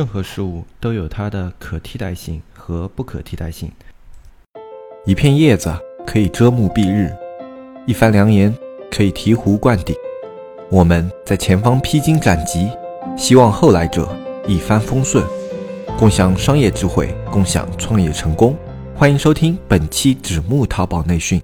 任何事物都有它的可替代性和不可替代性。一片叶子可以遮目蔽日，一番良言可以醍醐灌顶。我们在前方披荆斩棘，希望后来者一帆风顺，共享商业智慧，共享创业成功。欢迎收听本期纸木淘宝内训。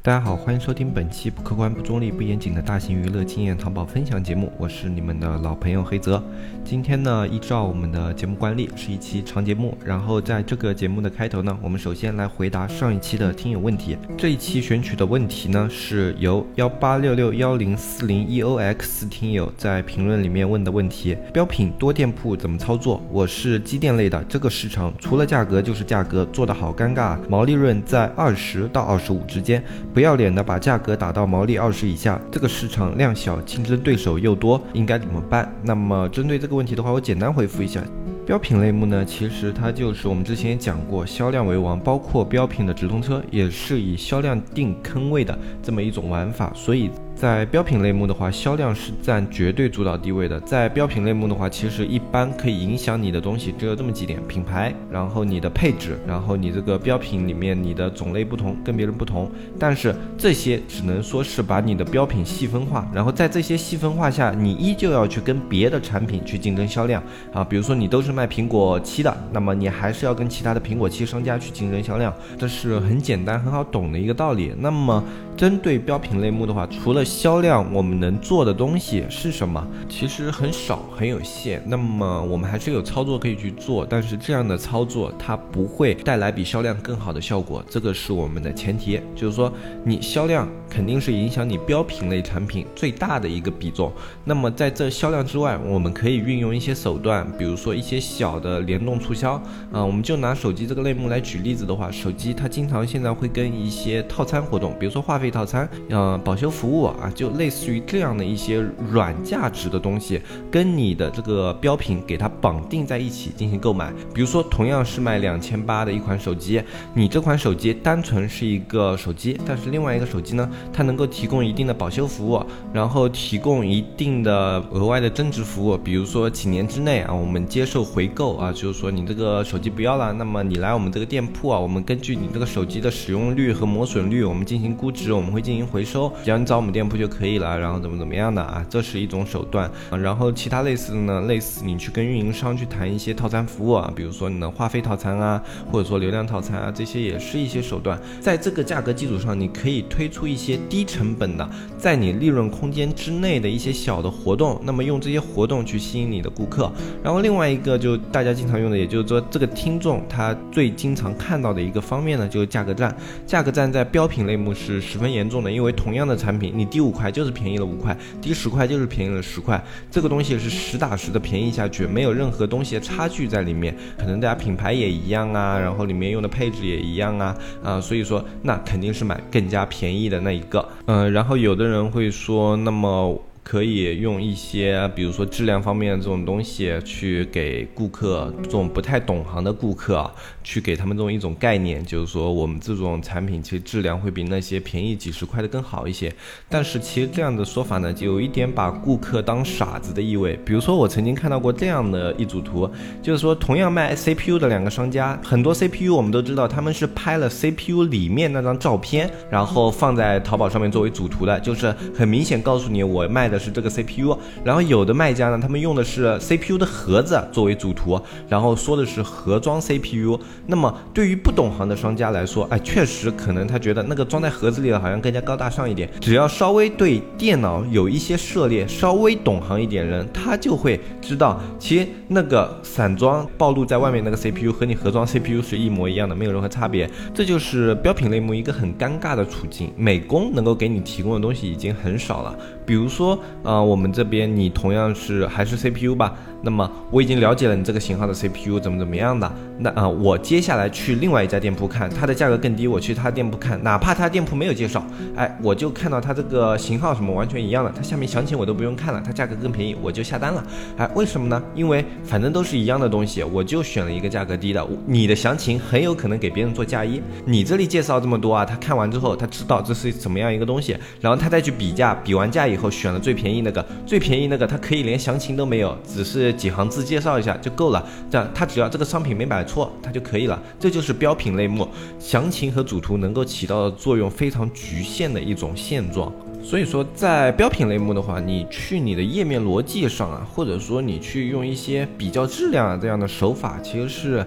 大家好，欢迎收听本期不客观、不中立、不严谨的大型娱乐经验淘宝分享节目，我是你们的老朋友黑泽。今天呢，依照我们的节目惯例，是一期长节目。然后在这个节目的开头呢，我们首先来回答上一期的听友问题。这一期选取的问题呢，是由幺八六六幺零四零 eox 听友在评论里面问的问题：标品多店铺怎么操作？我是机电类的，这个市场除了价格就是价格，做的好尴尬，毛利润在二十到二十五之间。不要脸的把价格打到毛利二十以下，这个市场量小，竞争对手又多，应该怎么办？那么针对这个问题的话，我简单回复一下，标品类目呢，其实它就是我们之前也讲过，销量为王，包括标品的直通车也是以销量定坑位的这么一种玩法，所以。在标品类目的话，销量是占绝对主导地位的。在标品类目的话，其实一般可以影响你的东西只有这么几点：品牌，然后你的配置，然后你这个标品里面你的种类不同，跟别人不同。但是这些只能说是把你的标品细分化，然后在这些细分化下，你依旧要去跟别的产品去竞争销量啊。比如说你都是卖苹果七的，那么你还是要跟其他的苹果七商家去竞争销量，这是很简单很好懂的一个道理。那么针对标品类目的话，除了销量我们能做的东西是什么？其实很少，很有限。那么我们还是有操作可以去做，但是这样的操作它不会带来比销量更好的效果，这个是我们的前提。就是说，你销量肯定是影响你标品类产品最大的一个比重。那么在这销量之外，我们可以运用一些手段，比如说一些小的联动促销啊。我们就拿手机这个类目来举例子的话，手机它经常现在会跟一些套餐活动，比如说话费套餐，呃，保修服务。啊，就类似于这样的一些软价值的东西，跟你的这个标品给它绑定在一起进行购买。比如说，同样是卖两千八的一款手机，你这款手机单纯是一个手机，但是另外一个手机呢，它能够提供一定的保修服务，然后提供一定的额外的增值服务。比如说几年之内啊，我们接受回购啊，就是说你这个手机不要了，那么你来我们这个店铺啊，我们根据你这个手机的使用率和磨损率，我们进行估值，我们会进行回收。只要你找我们店。不就可以了，然后怎么怎么样的啊？这是一种手段。然后其他类似的呢，类似你去跟运营商去谈一些套餐服务啊，比如说你的话费套餐啊，或者说流量套餐啊，这些也是一些手段。在这个价格基础上，你可以推出一些低成本的，在你利润空间之内的一些小的活动，那么用这些活动去吸引你的顾客。然后另外一个就大家经常用的，也就是说这个听众他最经常看到的一个方面呢，就是价格战。价格战在标品类目是十分严重的，因为同样的产品，你低低五块就是便宜了五块，低十块就是便宜了十块，这个东西是实打实的便宜下去，没有任何东西的差距在里面，可能大家品牌也一样啊，然后里面用的配置也一样啊，啊，所以说那肯定是买更加便宜的那一个，嗯，然后有的人会说，那么。可以用一些，比如说质量方面的这种东西，去给顾客这种不太懂行的顾客啊，去给他们这种一种概念，就是说我们这种产品其实质量会比那些便宜几十块的更好一些。但是其实这样的说法呢，就有一点把顾客当傻子的意味。比如说我曾经看到过这样的一组图，就是说同样卖 CPU 的两个商家，很多 CPU 我们都知道他们是拍了 CPU 里面那张照片，然后放在淘宝上面作为主图的，就是很明显告诉你我卖的。是这个 CPU，然后有的卖家呢，他们用的是 CPU 的盒子作为主图，然后说的是盒装 CPU。那么对于不懂行的商家来说，哎，确实可能他觉得那个装在盒子里的好像更加高大上一点。只要稍微对电脑有一些涉猎，稍微懂行一点人，他就会知道，其实那个散装暴露在外面那个 CPU 和你盒装 CPU 是一模一样的，没有任何差别。这就是标品类目一个很尴尬的处境。美工能够给你提供的东西已经很少了，比如说。呃，我们这边你同样是还是 CPU 吧？那么我已经了解了你这个型号的 CPU 怎么怎么样的。那啊，我接下来去另外一家店铺看，它的价格更低，我去他店铺看，哪怕他店铺没有介绍，哎，我就看到它这个型号什么完全一样的，它下面详情我都不用看了，它价格更便宜，我就下单了。哎，为什么呢？因为反正都是一样的东西，我就选了一个价格低的。你的详情很有可能给别人做嫁衣，你这里介绍这么多啊，他看完之后他知道这是怎么样一个东西，然后他再去比价，比完价以后选了最便宜那个，最便宜那个它可以连详情都没有，只是几行字介绍一下就够了。这样它只要这个商品没买错，它就可以了。这就是标品类目，详情和主图能够起到的作用非常局限的一种现状。所以说，在标品类目的话，你去你的页面逻辑上啊，或者说你去用一些比较质量啊这样的手法，其实是。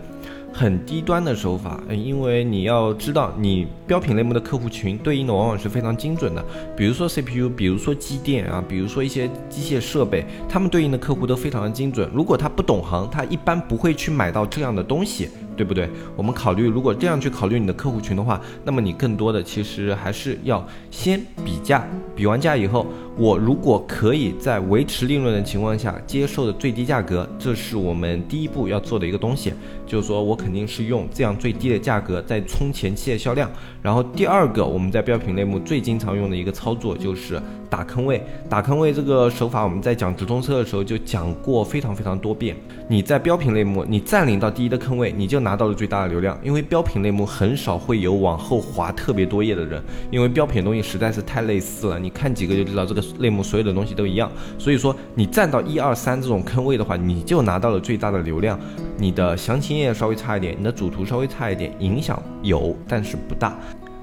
很低端的手法，因为你要知道，你标品类目的客户群对应的往往是非常精准的。比如说 CPU，比如说机电啊，比如说一些机械设备，他们对应的客户都非常的精准。如果他不懂行，他一般不会去买到这样的东西。对不对？我们考虑，如果这样去考虑你的客户群的话，那么你更多的其实还是要先比价，比完价以后，我如果可以在维持利润的情况下接受的最低价格，这是我们第一步要做的一个东西，就是说我肯定是用这样最低的价格在冲前期的销量。然后第二个，我们在标品类目最经常用的一个操作就是打坑位。打坑位这个手法，我们在讲直通车的时候就讲过非常非常多遍。你在标品类目，你占领到第一的坑位，你就拿。到了最大的流量，因为标品类目很少会有往后滑特别多页的人，因为标品东西实在是太类似了，你看几个就知道这个类目所有的东西都一样。所以说你站到一二三这种坑位的话，你就拿到了最大的流量。你的详情页稍微差一点，你的主图稍微差一点，影响有，但是不大。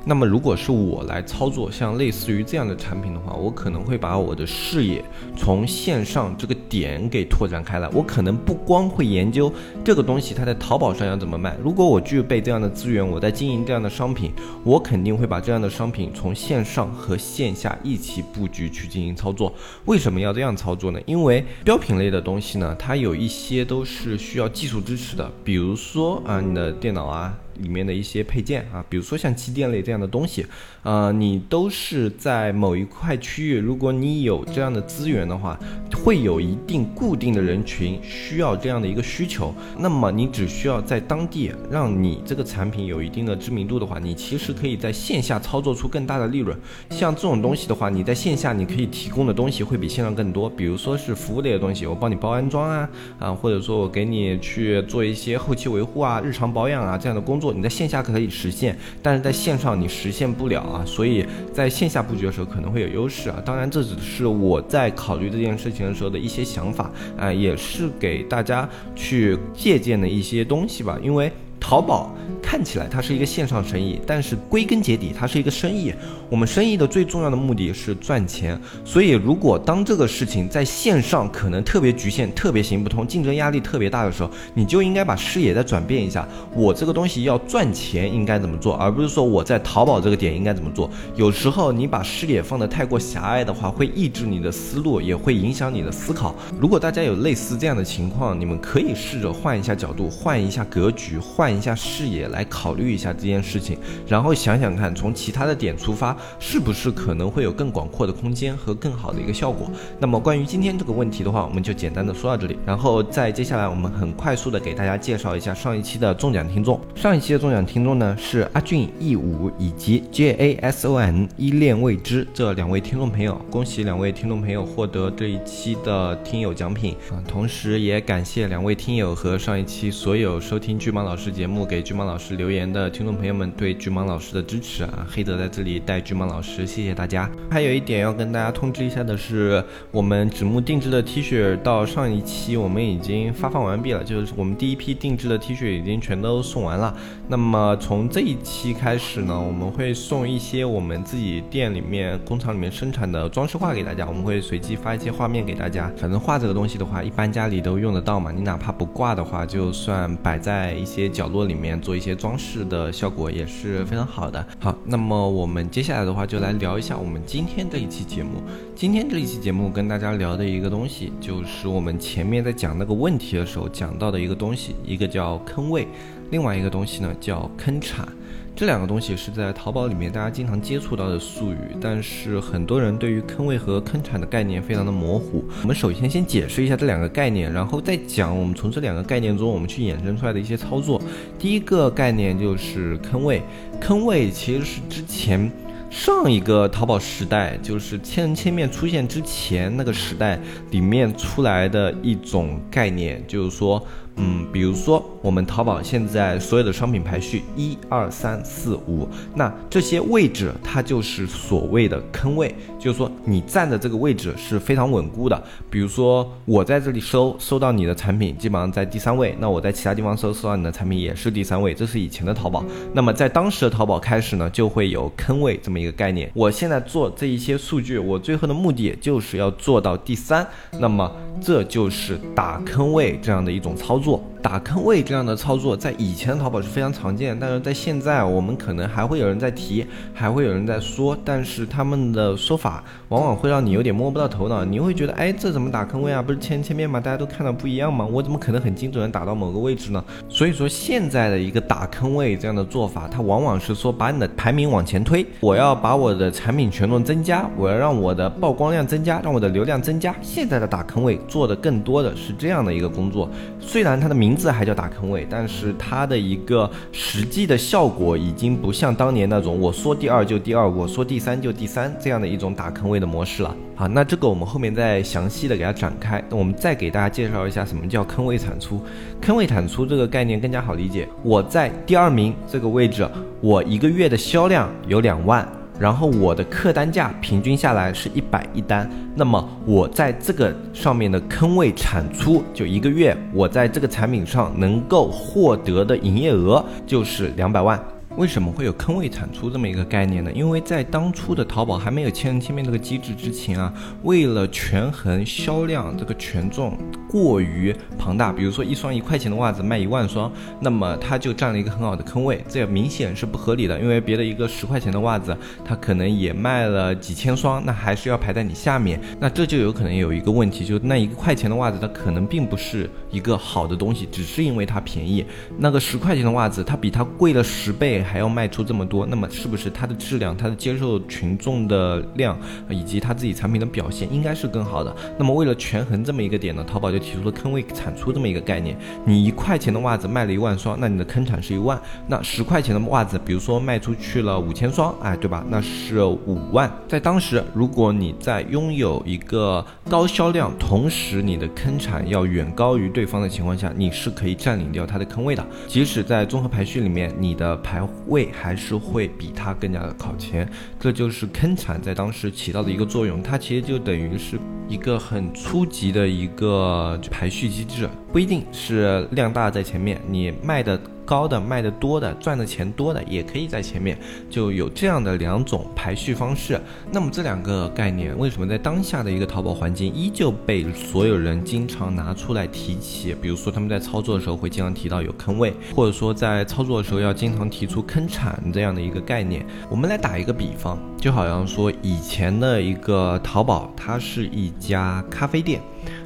那么，如果是我来操作像类似于这样的产品的话，我可能会把我的视野从线上这个点给拓展开来。我可能不光会研究这个东西它在淘宝上要怎么卖。如果我具备这样的资源，我在经营这样的商品，我肯定会把这样的商品从线上和线下一起布局去进行操作。为什么要这样操作呢？因为标品类的东西呢，它有一些都是需要技术支持的，比如说啊，你的电脑啊。里面的一些配件啊，比如说像机电类这样的东西，呃，你都是在某一块区域，如果你有这样的资源的话，会有一定固定的人群需要这样的一个需求。那么你只需要在当地让你这个产品有一定的知名度的话，你其实可以在线下操作出更大的利润。像这种东西的话，你在线下你可以提供的东西会比线上更多，比如说是服务类的东西，我帮你包安装啊，啊，或者说我给你去做一些后期维护啊、日常保养啊这样的工作。你在线下可以实现，但是在线上你实现不了啊，所以在线下布局的时候可能会有优势啊。当然，这只是我在考虑这件事情的时候的一些想法啊，也是给大家去借鉴的一些东西吧，因为。淘宝看起来它是一个线上生意，但是归根结底它是一个生意。我们生意的最重要的目的是赚钱，所以如果当这个事情在线上可能特别局限、特别行不通、竞争压力特别大的时候，你就应该把视野再转变一下。我这个东西要赚钱，应该怎么做，而不是说我在淘宝这个点应该怎么做。有时候你把视野放得太过狭隘的话，会抑制你的思路，也会影响你的思考。如果大家有类似这样的情况，你们可以试着换一下角度，换一下格局，换。换一下视野来考虑一下这件事情，然后想想看，从其他的点出发，是不是可能会有更广阔的空间和更好的一个效果？那么关于今天这个问题的话，我们就简单的说到这里，然后再接下来我们很快速的给大家介绍一下上一期的中奖听众。上一期的中奖听众呢是阿俊 E 五以及 J A S O N 依恋未知这两位听众朋友，恭喜两位听众朋友获得这一期的听友奖品啊！同时也感谢两位听友和上一期所有收听巨蟒老师。节目给巨蟒老师留言的听众朋友们对巨蟒老师的支持啊，黑泽在这里带巨蟒老师，谢谢大家。还有一点要跟大家通知一下的是，我们纸木定制的 T 恤到上一期我们已经发放完毕了，就是我们第一批定制的 T 恤已经全都送完了。那么从这一期开始呢，我们会送一些我们自己店里面工厂里面生产的装饰画给大家，我们会随机发一些画面给大家。反正画这个东西的话，一般家里都用得到嘛，你哪怕不挂的话，就算摆在一些角。落里面做一些装饰的效果也是非常好的。好，那么我们接下来来的话就来聊一下我们今天这一期节目。今天这一期节目跟大家聊的一个东西，就是我们前面在讲那个问题的时候讲到的一个东西，一个叫坑位，另外一个东西呢叫坑产。这两个东西是在淘宝里面大家经常接触到的术语，但是很多人对于坑位和坑产的概念非常的模糊。我们首先先解释一下这两个概念，然后再讲我们从这两个概念中我们去衍生出来的一些操作。第一个概念就是坑位，坑位其实是之前上一个淘宝时代，就是千人千面出现之前那个时代里面出来的一种概念，就是说。嗯，比如说我们淘宝现在所有的商品排序一二三四五，那这些位置它就是所谓的坑位，就是说你站的这个位置是非常稳固的。比如说我在这里搜搜到你的产品，基本上在第三位，那我在其他地方搜搜到你的产品也是第三位，这是以前的淘宝。那么在当时的淘宝开始呢，就会有坑位这么一个概念。我现在做这一些数据，我最后的目的就是要做到第三，那么这就是打坑位这样的一种操作。打坑位这样的操作，在以前淘宝是非常常见，但是在现在，我们可能还会有人在提，还会有人在说，但是他们的说法往往会让你有点摸不到头脑，你会觉得，哎，这怎么打坑位啊？不是千千面吗？大家都看到不一样吗？我怎么可能很精准的打到某个位置呢？所以说，现在的一个打坑位这样的做法，它往往是说把你的排名往前推，我要把我的产品权重增加，我要让我的曝光量增加，让我的流量增加。现在的打坑位做的更多的是这样的一个工作。虽然它的名字还叫打坑位，但是它的一个实际的效果已经不像当年那种我说第二就第二，我说第三就第三这样的一种打坑位的模式了。好，那这个我们后面再详细的给它展开。那我们再给大家介绍一下什么叫坑位产出。坑位产出这个概念更加好理解。我在第二名这个位置，我一个月的销量有两万。然后我的客单价平均下来是一百一单，那么我在这个上面的坑位产出，就一个月我在这个产品上能够获得的营业额就是两百万。为什么会有坑位产出这么一个概念呢？因为在当初的淘宝还没有千人千面这个机制之前啊，为了权衡销量这个权重过于庞大，比如说一双一块钱的袜子卖一万双，那么它就占了一个很好的坑位，这明显是不合理的。因为别的一个十块钱的袜子，它可能也卖了几千双，那还是要排在你下面，那这就有可能有一个问题，就那一块钱的袜子，它可能并不是一个好的东西，只是因为它便宜。那个十块钱的袜子，它比它贵了十倍。还要卖出这么多，那么是不是它的质量、它的接受群众的量以及它自己产品的表现应该是更好的？那么为了权衡这么一个点呢，淘宝就提出了坑位产出这么一个概念。你一块钱的袜子卖了一万双，那你的坑产是一万。那十块钱的袜子，比如说卖出去了五千双，哎，对吧？那是五万。在当时，如果你在拥有一个高销量，同时你的坑产要远高于对方的情况下，你是可以占领掉它的坑位的。即使在综合排序里面，你的排位还是会比它更加的靠前，这就是坑产在当时起到的一个作用。它其实就等于是一个很初级的一个排序机制，不一定是量大在前面，你卖的。高的卖的多的赚的钱多的也可以在前面，就有这样的两种排序方式。那么这两个概念为什么在当下的一个淘宝环境依旧被所有人经常拿出来提起？比如说他们在操作的时候会经常提到有坑位，或者说在操作的时候要经常提出坑产这样的一个概念。我们来打一个比方，就好像说以前的一个淘宝，它是一家咖啡店。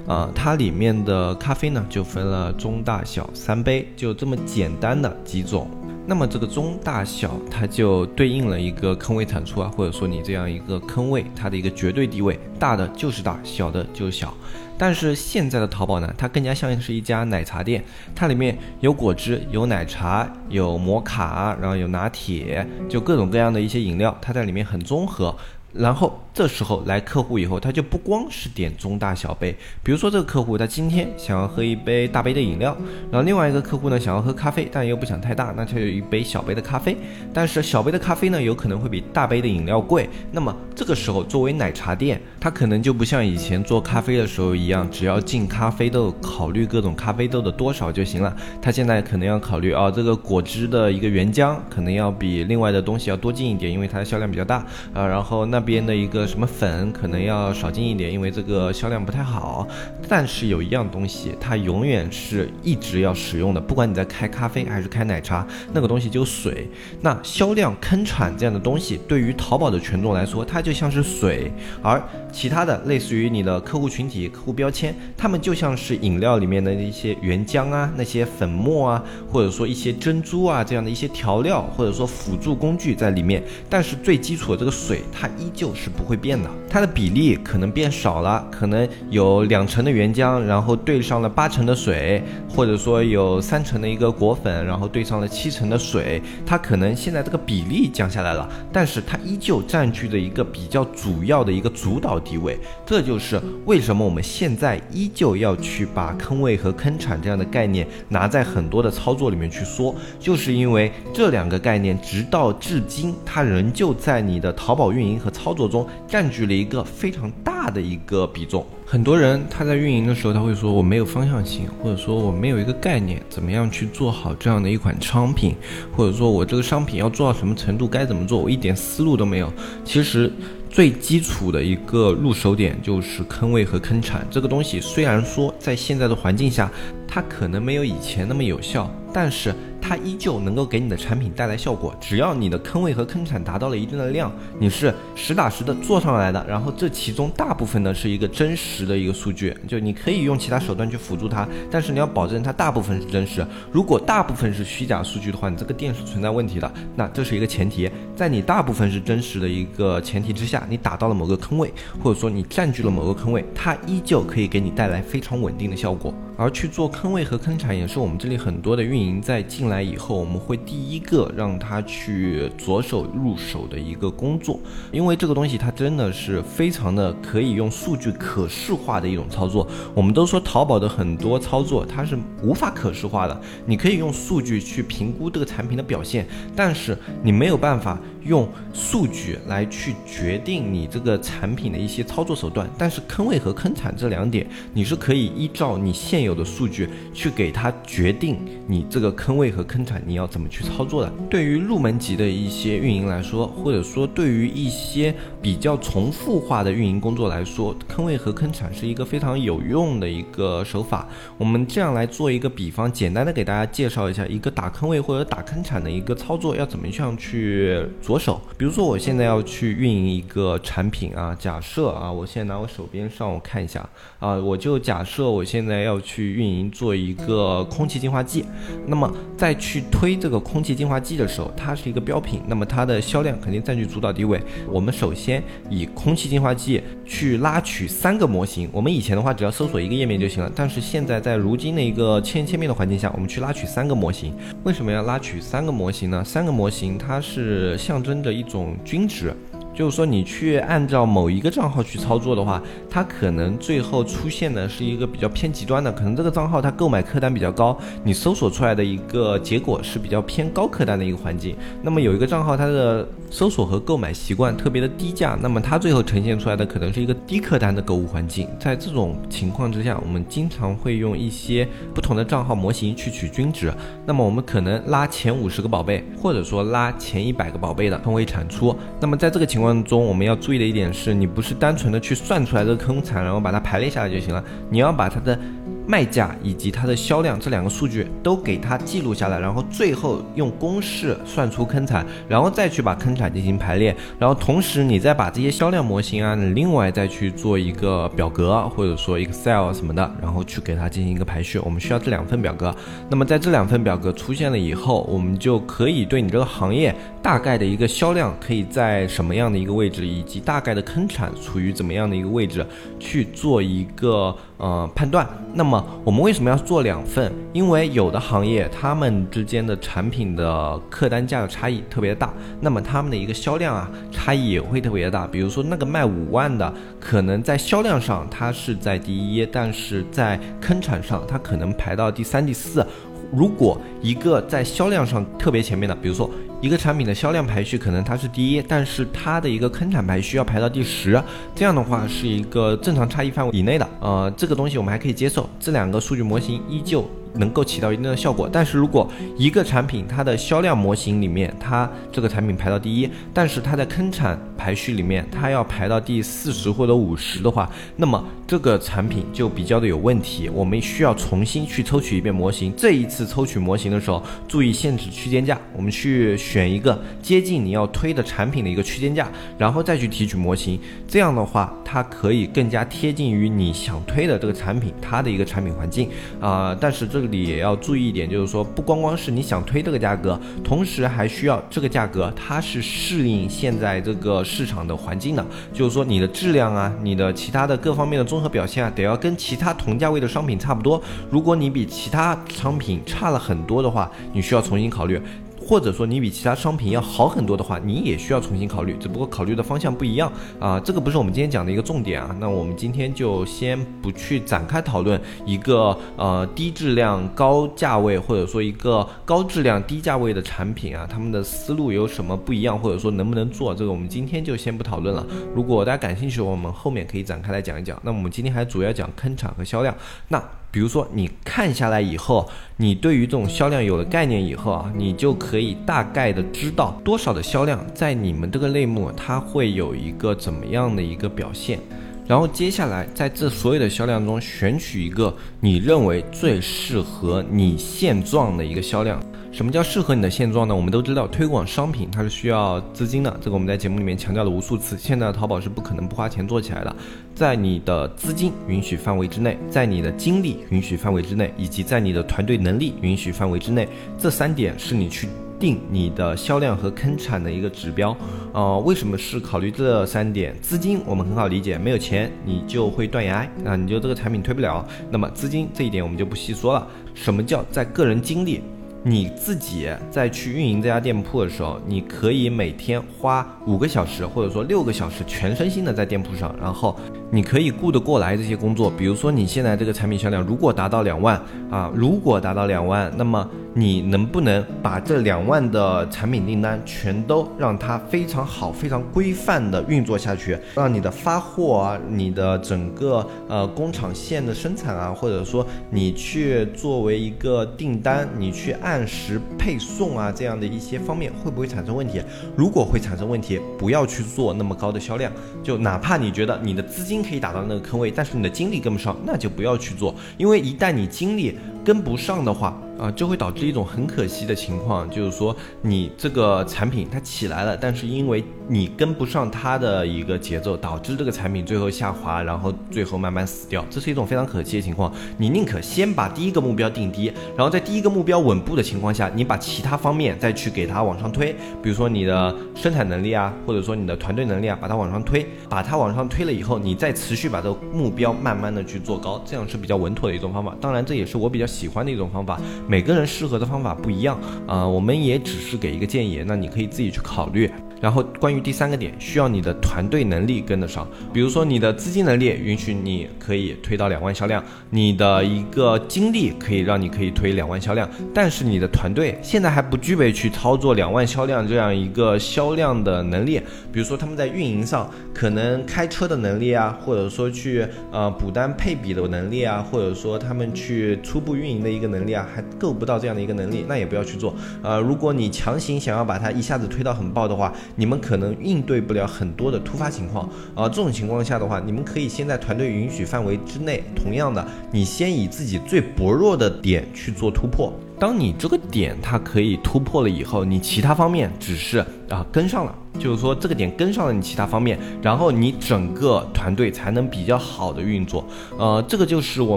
啊，它里面的咖啡呢，就分了中大小三杯，就这么简单的几种。那么这个中大小，它就对应了一个坑位产出啊，或者说你这样一个坑位，它的一个绝对地位，大的就是大，小的就是小。但是现在的淘宝呢，它更加像是一家奶茶店，它里面有果汁，有奶茶，有摩卡，然后有拿铁，就各种各样的一些饮料，它在里面很综合。然后这时候来客户以后，他就不光是点中大小杯，比如说这个客户他今天想要喝一杯大杯的饮料，然后另外一个客户呢想要喝咖啡，但又不想太大，那就有一杯小杯的咖啡。但是小杯的咖啡呢有可能会比大杯的饮料贵，那么这个时候作为奶茶店，它可能就不像以前做咖啡的时候一样，只要进咖啡豆考虑各种咖啡豆的多少就行了。它现在可能要考虑啊这个果汁的一个原浆可能要比另外的东西要多进一点，因为它的销量比较大啊，然后那。边的一个什么粉可能要少进一点，因为这个销量不太好。但是有一样东西，它永远是一直要使用的，不管你在开咖啡还是开奶茶，那个东西就是水。那销量坑产这样的东西，对于淘宝的权重来说，它就像是水；而其他的类似于你的客户群体、客户标签，他们就像是饮料里面的一些原浆啊、那些粉末啊，或者说一些珍珠啊这样的一些调料，或者说辅助工具在里面。但是最基础的这个水，它依旧是不会会变的，它的比例可能变少了，可能有两成的原浆，然后兑上了八成的水，或者说有三成的一个果粉，然后兑上了七成的水，它可能现在这个比例降下来了，但是它依旧占据着一个比较主要的一个主导地位。这就是为什么我们现在依旧要去把坑位和坑产这样的概念拿在很多的操作里面去说，就是因为这两个概念直到至今，它仍旧在你的淘宝运营和操作中占据了一个非常大的一个比重。很多人他在运营的时候，他会说我没有方向性，或者说我没有一个概念，怎么样去做好这样的一款商品，或者说我这个商品要做到什么程度，该怎么做，我一点思路都没有。其实。最基础的一个入手点就是坑位和坑产这个东西，虽然说在现在的环境下，它可能没有以前那么有效，但是。它依旧能够给你的产品带来效果，只要你的坑位和坑产达到了一定的量，你是实打实的做上来的。然后这其中大部分呢是一个真实的一个数据，就你可以用其他手段去辅助它，但是你要保证它大部分是真实。如果大部分是虚假数据的话，你这个店是存在问题的。那这是一个前提，在你大部分是真实的一个前提之下，你打到了某个坑位，或者说你占据了某个坑位，它依旧可以给你带来非常稳定的效果。而去做坑位和坑产，也是我们这里很多的运营在进来以后，我们会第一个让他去着手入手的一个工作，因为这个东西它真的是非常的可以用数据可视化的一种操作。我们都说淘宝的很多操作它是无法可视化的，你可以用数据去评估这个产品的表现，但是你没有办法。用数据来去决定你这个产品的一些操作手段，但是坑位和坑产这两点，你是可以依照你现有的数据去给它决定你这个坑位和坑产你要怎么去操作的。对于入门级的一些运营来说，或者说对于一些比较重复化的运营工作来说，坑位和坑产是一个非常有用的一个手法。我们这样来做一个比方，简单的给大家介绍一下一个打坑位或者打坑产的一个操作要怎么样去做。左手，比如说我现在要去运营一个产品啊，假设啊，我现在拿我手边上我看一下啊，我就假设我现在要去运营做一个空气净化器，那么再去推这个空气净化器的时候，它是一个标品，那么它的销量肯定占据主导地位。我们首先以空气净化器去拉取三个模型，我们以前的话只要搜索一个页面就行了，但是现在在如今的一个千千面的环境下，我们去拉取三个模型。为什么要拉取三个模型呢？三个模型它是像像。征的一种均值。就是说，你去按照某一个账号去操作的话，它可能最后出现的是一个比较偏极端的，可能这个账号它购买客单比较高，你搜索出来的一个结果是比较偏高客单的一个环境。那么有一个账号它的搜索和购买习惯特别的低价，那么它最后呈现出来的可能是一个低客单的购物环境。在这种情况之下，我们经常会用一些不同的账号模型去取均值。那么我们可能拉前五十个宝贝，或者说拉前一百个宝贝的分为产出。那么在这个情中，我们要注意的一点是，你不是单纯的去算出来这个坑产，然后把它排列下来就行了，你要把它的。卖价以及它的销量这两个数据都给它记录下来，然后最后用公式算出坑产，然后再去把坑产进行排列，然后同时你再把这些销量模型啊，你另外再去做一个表格或者说 Excel 什么的，然后去给它进行一个排序。我们需要这两份表格。那么在这两份表格出现了以后，我们就可以对你这个行业大概的一个销量可以在什么样的一个位置，以及大概的坑产处于怎么样的一个位置去做一个。呃，判断。那么我们为什么要做两份？因为有的行业他们之间的产品的客单价的差异特别大，那么他们的一个销量啊差异也会特别大。比如说那个卖五万的，可能在销量上它是在第一，但是在坑产上它可能排到第三、第四。如果一个在销量上特别前面的，比如说一个产品的销量排序可能它是第一，但是它的一个坑产排序要排到第十，这样的话是一个正常差异范围以内的，呃，这个东西我们还可以接受，这两个数据模型依旧。能够起到一定的效果，但是如果一个产品它的销量模型里面，它这个产品排到第一，但是它在坑产排序里面，它要排到第四十或者五十的话，那么这个产品就比较的有问题，我们需要重新去抽取一遍模型。这一次抽取模型的时候，注意限制区间价，我们去选一个接近你要推的产品的一个区间价，然后再去提取模型。这样的话，它可以更加贴近于你想推的这个产品它的一个产品环境啊。但是这这里也要注意一点，就是说不光光是你想推这个价格，同时还需要这个价格它是适应现在这个市场的环境的，就是说你的质量啊，你的其他的各方面的综合表现啊，得要跟其他同价位的商品差不多。如果你比其他商品差了很多的话，你需要重新考虑。或者说你比其他商品要好很多的话，你也需要重新考虑，只不过考虑的方向不一样啊。这个不是我们今天讲的一个重点啊。那我们今天就先不去展开讨论一个呃低质量高价位，或者说一个高质量低价位的产品啊，他们的思路有什么不一样，或者说能不能做，这个我们今天就先不讨论了。如果大家感兴趣，我们后面可以展开来讲一讲。那我们今天还主要讲坑产和销量。那比如说你看下来以后，你对于这种销量有了概念以后啊，你就可以大概的知道多少的销量在你们这个类目它会有一个怎么样的一个表现，然后接下来在这所有的销量中选取一个你认为最适合你现状的一个销量。什么叫适合你的现状呢？我们都知道推广商品它是需要资金的，这个我们在节目里面强调了无数次。现在的淘宝是不可能不花钱做起来的，在你的资金允许范围之内，在你的精力允许范围之内，以及在你的团队能力允许范围之内，这三点是你去定你的销量和坑产的一个指标。呃，为什么是考虑这三点？资金我们很好理解，没有钱你就会断崖啊，你就这个产品推不了。那么资金这一点我们就不细说了。什么叫在个人精力？你自己在去运营这家店铺的时候，你可以每天花五个小时，或者说六个小时，全身心的在店铺上，然后你可以顾得过来这些工作。比如说你现在这个产品销量如果达到两万啊，如果达到两万，那么你能不能把这两万的产品订单全都让它非常好、非常规范的运作下去，让你的发货啊，你的整个呃工厂线的生产啊，或者说你去作为一个订单，你去按。时配送啊，这样的一些方面会不会产生问题？如果会产生问题，不要去做那么高的销量。就哪怕你觉得你的资金可以打到那个坑位，但是你的精力跟不上，那就不要去做。因为一旦你精力跟不上的话，啊，就会导致一种很可惜的情况，就是说你这个产品它起来了，但是因为你跟不上它的一个节奏，导致这个产品最后下滑，然后最后慢慢死掉，这是一种非常可惜的情况。你宁可先把第一个目标定低，然后在第一个目标稳步的情况下，你把其他方面再去给它往上推，比如说你的生产能力啊，或者说你的团队能力啊，把它往上推，把它往上推了以后，你再持续把这个目标慢慢的去做高，这样是比较稳妥的一种方法。当然，这也是我比较喜欢的一种方法。每个人适合的方法不一样啊，我们也只是给一个建议，那你可以自己去考虑。然后关于第三个点，需要你的团队能力跟得上。比如说你的资金能力允许你可以推到两万销量，你的一个精力可以让你可以推两万销量，但是你的团队现在还不具备去操作两万销量这样一个销量的能力。比如说他们在运营上可能开车的能力啊，或者说去呃补单配比的能力啊，或者说他们去初步运营的一个能力啊，还够不到这样的一个能力，那也不要去做。呃，如果你强行想要把它一下子推到很爆的话，你们可能应对不了很多的突发情况，啊，这种情况下的话，你们可以先在团队允许范围之内，同样的，你先以自己最薄弱的点去做突破。当你这个点它可以突破了以后，你其他方面只是啊跟上了。就是说，这个点跟上了你其他方面，然后你整个团队才能比较好的运作。呃，这个就是我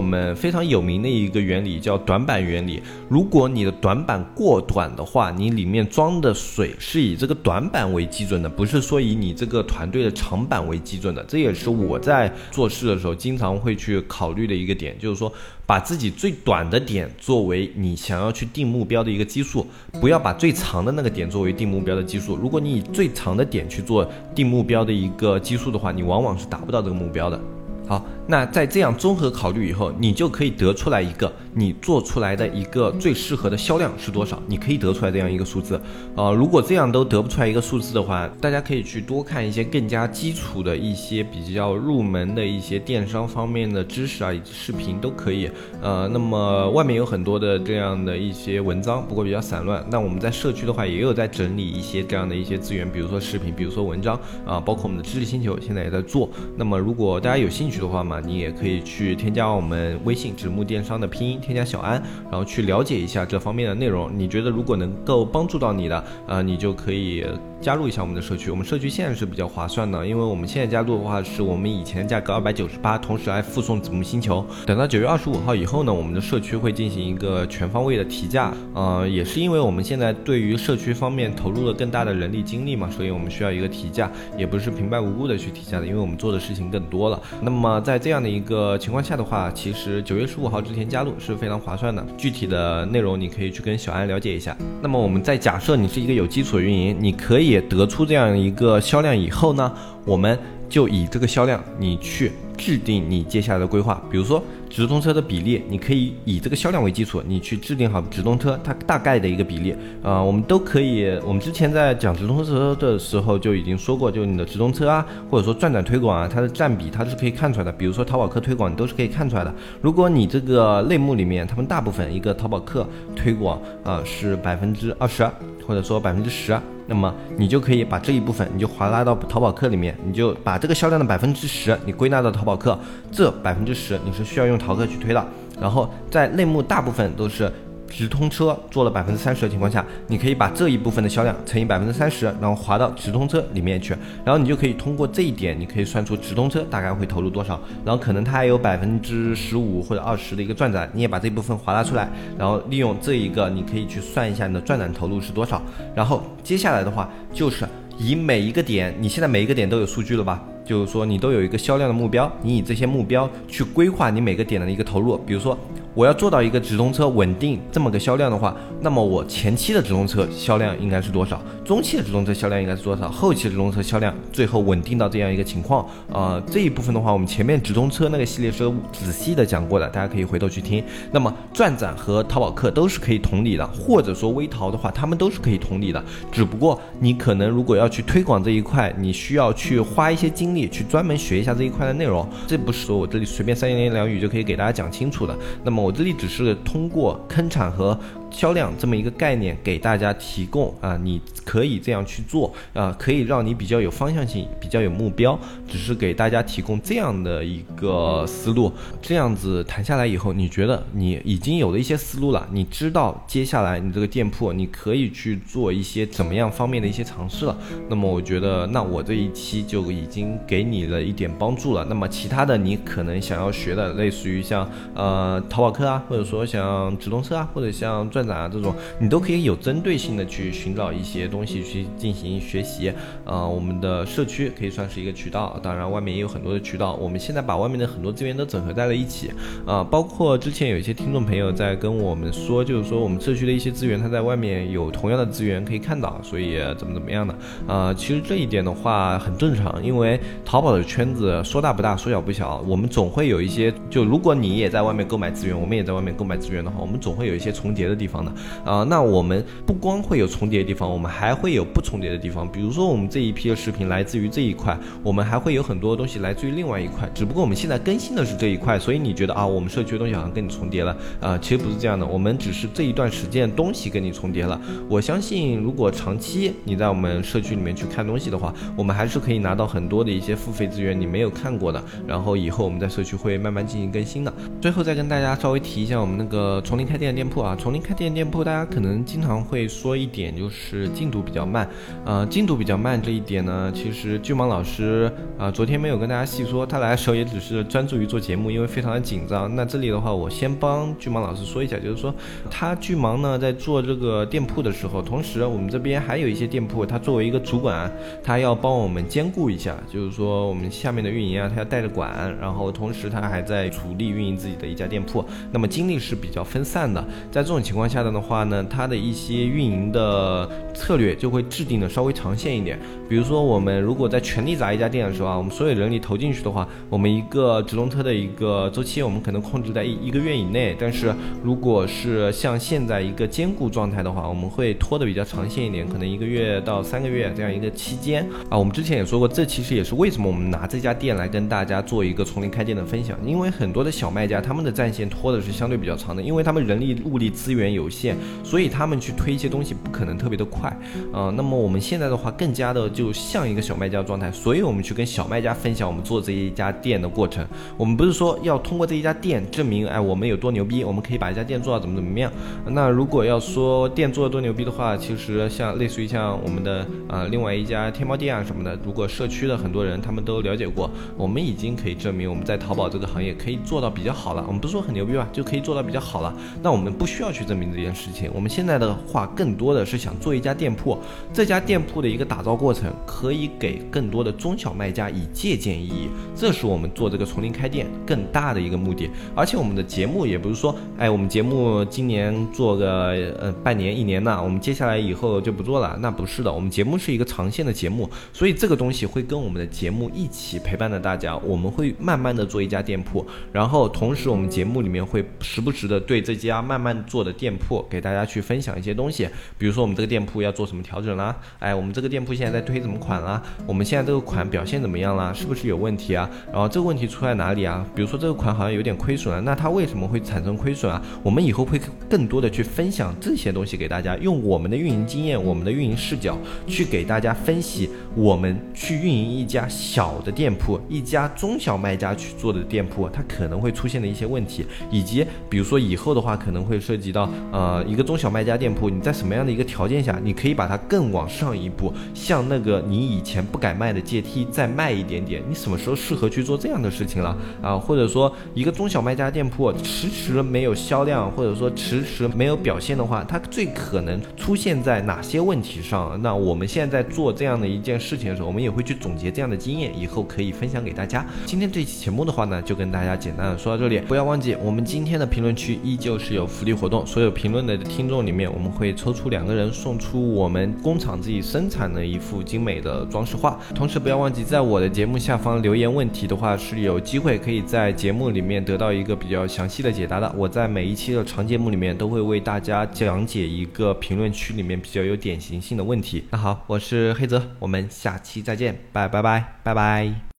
们非常有名的一个原理，叫短板原理。如果你的短板过短的话，你里面装的水是以这个短板为基准的，不是说以你这个团队的长板为基准的。这也是我在做事的时候经常会去考虑的一个点，就是说。把自己最短的点作为你想要去定目标的一个基数，不要把最长的那个点作为定目标的基数。如果你以最长的点去做定目标的一个基数的话，你往往是达不到这个目标的。好。那在这样综合考虑以后，你就可以得出来一个你做出来的一个最适合的销量是多少？你可以得出来这样一个数字。呃，如果这样都得不出来一个数字的话，大家可以去多看一些更加基础的一些比较入门的一些电商方面的知识啊，以及视频都可以。呃，那么外面有很多的这样的一些文章，不过比较散乱。那我们在社区的话，也有在整理一些这样的一些资源，比如说视频，比如说文章啊，包括我们的知识星球现在也在做。那么如果大家有兴趣的话嘛，你也可以去添加我们微信“纸木电商”的拼音，添加小安，然后去了解一下这方面的内容。你觉得如果能够帮助到你的，呃，你就可以加入一下我们的社区。我们社区现在是比较划算的，因为我们现在加入的话是我们以前价格二百九十八，同时还附送子木星球。等到九月二十五号以后呢，我们的社区会进行一个全方位的提价。呃，也是因为我们现在对于社区方面投入了更大的人力精力嘛，所以我们需要一个提价，也不是平白无故的去提价的，因为我们做的事情更多了。那么在这样的一个情况下的话，其实九月十五号之前加入是非常划算的。具体的内容你可以去跟小安了解一下。那么我们在假设你是一个有基础的运营，你可以也得出这样一个销量以后呢，我们就以这个销量你去制定你接下来的规划，比如说。直通车的比例，你可以以这个销量为基础，你去制定好直通车它大概的一个比例啊，我们都可以。我们之前在讲直通车的时候就已经说过，就你的直通车啊，或者说转转推广啊，它的占比它是可以看出来的。比如说淘宝客推广，你都是可以看出来的。如果你这个类目里面，他们大部分一个淘宝客推广啊是百分之二十，或者说百分之十。那么你就可以把这一部分，你就划拉到淘宝客里面，你就把这个销量的百分之十，你归纳到淘宝客，这百分之十你是需要用淘客去推的。然后在类目大部分都是。直通车做了百分之三十的情况下，你可以把这一部分的销量乘以百分之三十，然后划到直通车里面去，然后你就可以通过这一点，你可以算出直通车大概会投入多少，然后可能它还有百分之十五或者二十的一个转展，你也把这部分划拉出来，然后利用这一个，你可以去算一下你的转展投入是多少。然后接下来的话就是以每一个点，你现在每一个点都有数据了吧？就是说你都有一个销量的目标，你以这些目标去规划你每个点的一个投入，比如说。我要做到一个直通车稳定这么个销量的话，那么我前期的直通车销量应该是多少？中期的直通车销量应该是多少？后期的直通车销量最后稳定到这样一个情况呃？这一部分的话，我们前面直通车那个系列是仔细的讲过的，大家可以回头去听。那么转展和淘宝客都是可以同理的，或者说微淘的话，他们都是可以同理的。只不过你可能如果要去推广这一块，你需要去花一些精力去专门学一下这一块的内容。这不是说我这里随便三言两语就可以给大家讲清楚的。那么我这里只是通过坑产和。销量这么一个概念给大家提供啊，你可以这样去做啊，可以让你比较有方向性，比较有目标。只是给大家提供这样的一个思路，这样子谈下来以后，你觉得你已经有了一些思路了，你知道接下来你这个店铺你可以去做一些怎么样方面的一些尝试了。那么我觉得，那我这一期就已经给你了一点帮助了。那么其他的你可能想要学的，类似于像呃淘宝客啊，或者说像直通车啊，或者像赚转。啊，这种你都可以有针对性的去寻找一些东西去进行学习。呃，我们的社区可以算是一个渠道，当然外面也有很多的渠道。我们现在把外面的很多资源都整合在了一起。啊，包括之前有一些听众朋友在跟我们说，就是说我们社区的一些资源，他在外面有同样的资源可以看到，所以怎么怎么样的。啊，其实这一点的话很正常，因为淘宝的圈子说大不大，说小不小。我们总会有一些，就如果你也在外面购买资源，我们也在外面购买资源的话，我们总会有一些重叠的地方。啊，那我们不光会有重叠的地方，我们还会有不重叠的地方。比如说，我们这一批的视频来自于这一块，我们还会有很多东西来自于另外一块。只不过我们现在更新的是这一块，所以你觉得啊，我们社区的东西好像跟你重叠了啊？其实不是这样的，我们只是这一段时间东西跟你重叠了。我相信，如果长期你在我们社区里面去看东西的话，我们还是可以拿到很多的一些付费资源，你没有看过的。然后以后我们在社区会慢慢进行更新的。最后再跟大家稍微提一下我们那个从零开店的店铺啊，从零开店。店铺大家可能经常会说一点，就是进度比较慢。呃，进度比较慢这一点呢，其实巨蟒老师啊，昨天没有跟大家细说，他来的时候也只是专注于做节目，因为非常的紧张。那这里的话，我先帮巨蟒老师说一下，就是说他巨蟒呢在做这个店铺的时候，同时我们这边还有一些店铺，他作为一个主管，他要帮我们兼顾一下，就是说我们下面的运营啊，他要带着管，然后同时他还在主力运营自己的一家店铺，那么精力是比较分散的。在这种情况下单，的话呢，它的一些运营的策略就会制定的稍微长线一点。比如说，我们如果在全力砸一家店的时候啊，我们所有人力投进去的话，我们一个直通车的一个周期，我们可能控制在一一个月以内。但是如果是像现在一个兼顾状态的话，我们会拖的比较长线一点，可能一个月到三个月这样一个期间啊。我们之前也说过，这其实也是为什么我们拿这家店来跟大家做一个从零开店的分享，因为很多的小卖家他们的战线拖的是相对比较长的，因为他们人力物力资源有。限，所以他们去推一些东西不可能特别的快。呃，那么我们现在的话，更加的就像一个小卖家状态，所以我们去跟小卖家分享我们做这一家店的过程。我们不是说要通过这一家店证明，哎，我们有多牛逼，我们可以把一家店做到怎么怎么样。那如果要说店做的多牛逼的话，其实像类似于像我们的呃另外一家天猫店啊什么的，如果社区的很多人他们都了解过，我们已经可以证明我们在淘宝这个行业可以做到比较好了。我们不是说很牛逼吧，就可以做到比较好了。那我们不需要去证明这件事情。我们现在的话，更多的是想做一家店铺，这家店铺的一个打造过程，可以给更多的中小卖家以借鉴意义。这是我们做这个从零开店更大的一个目的。而且我们的节目也不是说，哎，我们节目今年做个呃半年一年呢，我们接下来以后就不做了。那不是的，我们节目是一个长线的节目，所以这个东西会跟我们的节目一起陪伴着大家。我们会慢慢的做一家店铺，然后同时我们节目里面会时不时的对这家慢慢做的店铺给大家去分享一些东西，比如说我们这个店铺要做什么调整啦，哎，我们这个店铺现在在推什么款啦，我们现在这个款表现怎么样啦，是不是有问题啊？然后这个问题出在哪里啊？比如说这个款好像有点亏损了，那它为什么会产生亏损啊？我们以后会更多的去分享这些东西给大家，用我们的运营经验、我们的运营视角去给大家分析，我们去运营一家小的店铺，一家中小卖家去做的店铺，它可能会出现的一些问题，以及比如说以后的话可能会涉及到呃一个中小卖家店铺，你在什么样的一个条件下，你可以把它更往上一步，像那个你以前不敢卖的阶梯再卖一点点，你什么时候适合去做这样的事情了啊？或者说一个中小卖家店铺迟迟没有销量，或者说迟迟没有表现的话，它最可能出现在哪些问题上？那我们现在做这样的一件事情的时候，我们也会去总结这样的经验，以后可以分享给大家。今天这期节目的话呢，就跟大家简单的说到这里，不要忘记我们今天的评论区依旧是有福利活动，所有评论的听众里面，我们会抽出两个人送出我们工厂自己生产的一幅精美的装饰画。同时不要忘记在我的节目下方留言问题的话，是有机会可以在节目里面得到一个比较详细的解答的。我在每一期的长节目里面都会为大家讲解一个评论区里面比较有典型性的问题。那好，我是黑泽，我们下期再见，拜拜拜拜拜。